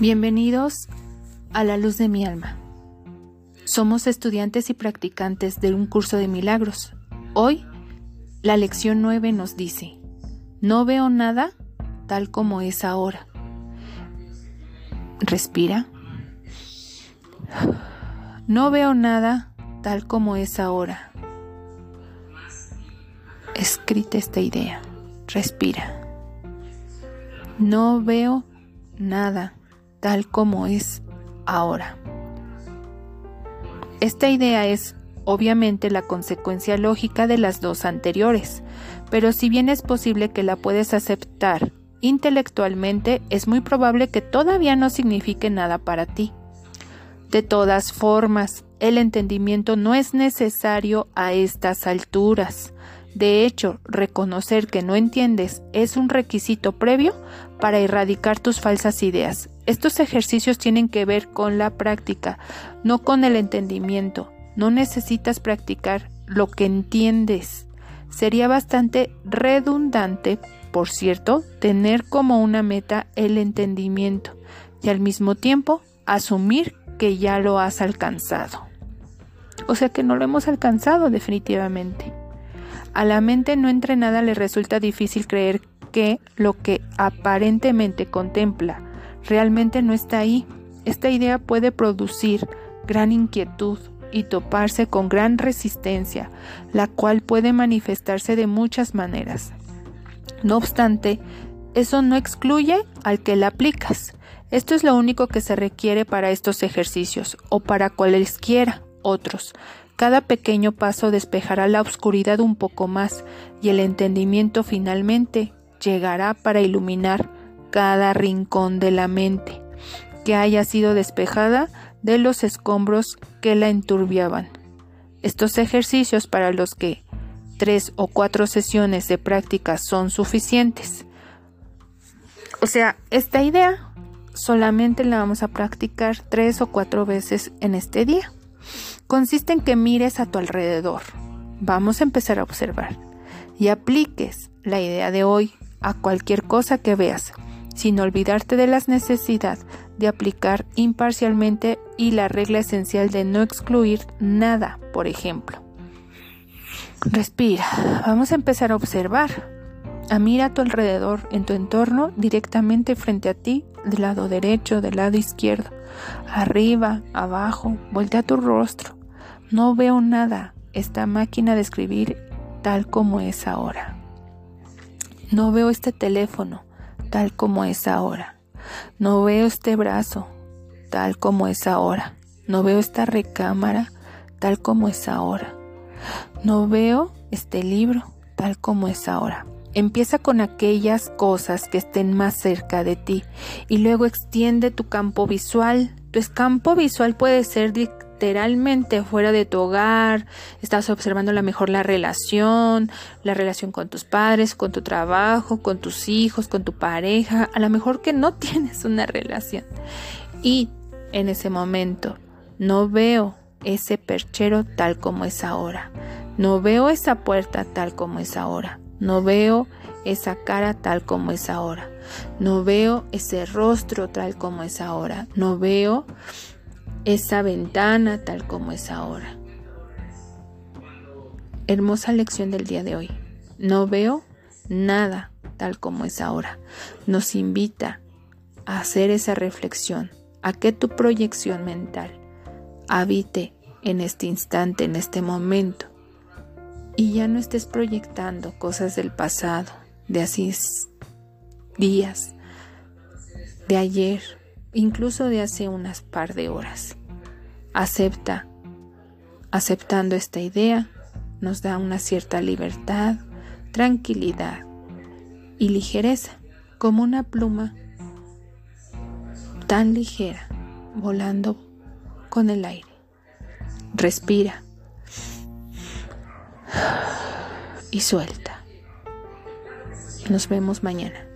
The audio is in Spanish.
Bienvenidos a la luz de mi alma. Somos estudiantes y practicantes de un curso de milagros. Hoy, la lección 9 nos dice, no veo nada tal como es ahora. Respira. No veo nada tal como es ahora. Escrita esta idea. Respira. No veo nada tal como es ahora. Esta idea es obviamente la consecuencia lógica de las dos anteriores, pero si bien es posible que la puedes aceptar intelectualmente, es muy probable que todavía no signifique nada para ti. De todas formas, el entendimiento no es necesario a estas alturas. De hecho, reconocer que no entiendes es un requisito previo para erradicar tus falsas ideas. Estos ejercicios tienen que ver con la práctica, no con el entendimiento. No necesitas practicar lo que entiendes. Sería bastante redundante, por cierto, tener como una meta el entendimiento y al mismo tiempo asumir que ya lo has alcanzado. O sea que no lo hemos alcanzado definitivamente. A la mente no entrenada le resulta difícil creer que lo que aparentemente contempla realmente no está ahí. Esta idea puede producir gran inquietud y toparse con gran resistencia, la cual puede manifestarse de muchas maneras. No obstante, eso no excluye al que la aplicas. Esto es lo único que se requiere para estos ejercicios o para cualesquiera otros. Cada pequeño paso despejará la oscuridad un poco más y el entendimiento finalmente llegará para iluminar cada rincón de la mente que haya sido despejada de los escombros que la enturbiaban. Estos ejercicios para los que tres o cuatro sesiones de práctica son suficientes. O sea, esta idea solamente la vamos a practicar tres o cuatro veces en este día consiste en que mires a tu alrededor. Vamos a empezar a observar y apliques la idea de hoy a cualquier cosa que veas, sin olvidarte de la necesidad de aplicar imparcialmente y la regla esencial de no excluir nada, por ejemplo. Respira, vamos a empezar a observar. A mira a tu alrededor, en tu entorno, directamente frente a ti, del lado derecho, del lado izquierdo, arriba, abajo, voltea tu rostro. No veo nada, esta máquina de escribir tal como es ahora. No veo este teléfono tal como es ahora. No veo este brazo tal como es ahora. No veo esta recámara tal como es ahora. No veo este libro tal como es ahora. Empieza con aquellas cosas que estén más cerca de ti y luego extiende tu campo visual. Tu campo visual puede ser literalmente fuera de tu hogar, estás observando a lo mejor la relación, la relación con tus padres, con tu trabajo, con tus hijos, con tu pareja, a lo mejor que no tienes una relación. Y en ese momento no veo ese perchero tal como es ahora, no veo esa puerta tal como es ahora, no veo esa cara tal como es ahora, no veo ese rostro tal como es ahora, no veo esa ventana tal como es ahora. Hermosa lección del día de hoy. No veo nada tal como es ahora. Nos invita a hacer esa reflexión, a que tu proyección mental habite en este instante, en este momento, y ya no estés proyectando cosas del pasado, de así días, de ayer, incluso de hace unas par de horas. Acepta. Aceptando esta idea nos da una cierta libertad, tranquilidad y ligereza, como una pluma tan ligera volando con el aire. Respira y suelta. Nos vemos mañana.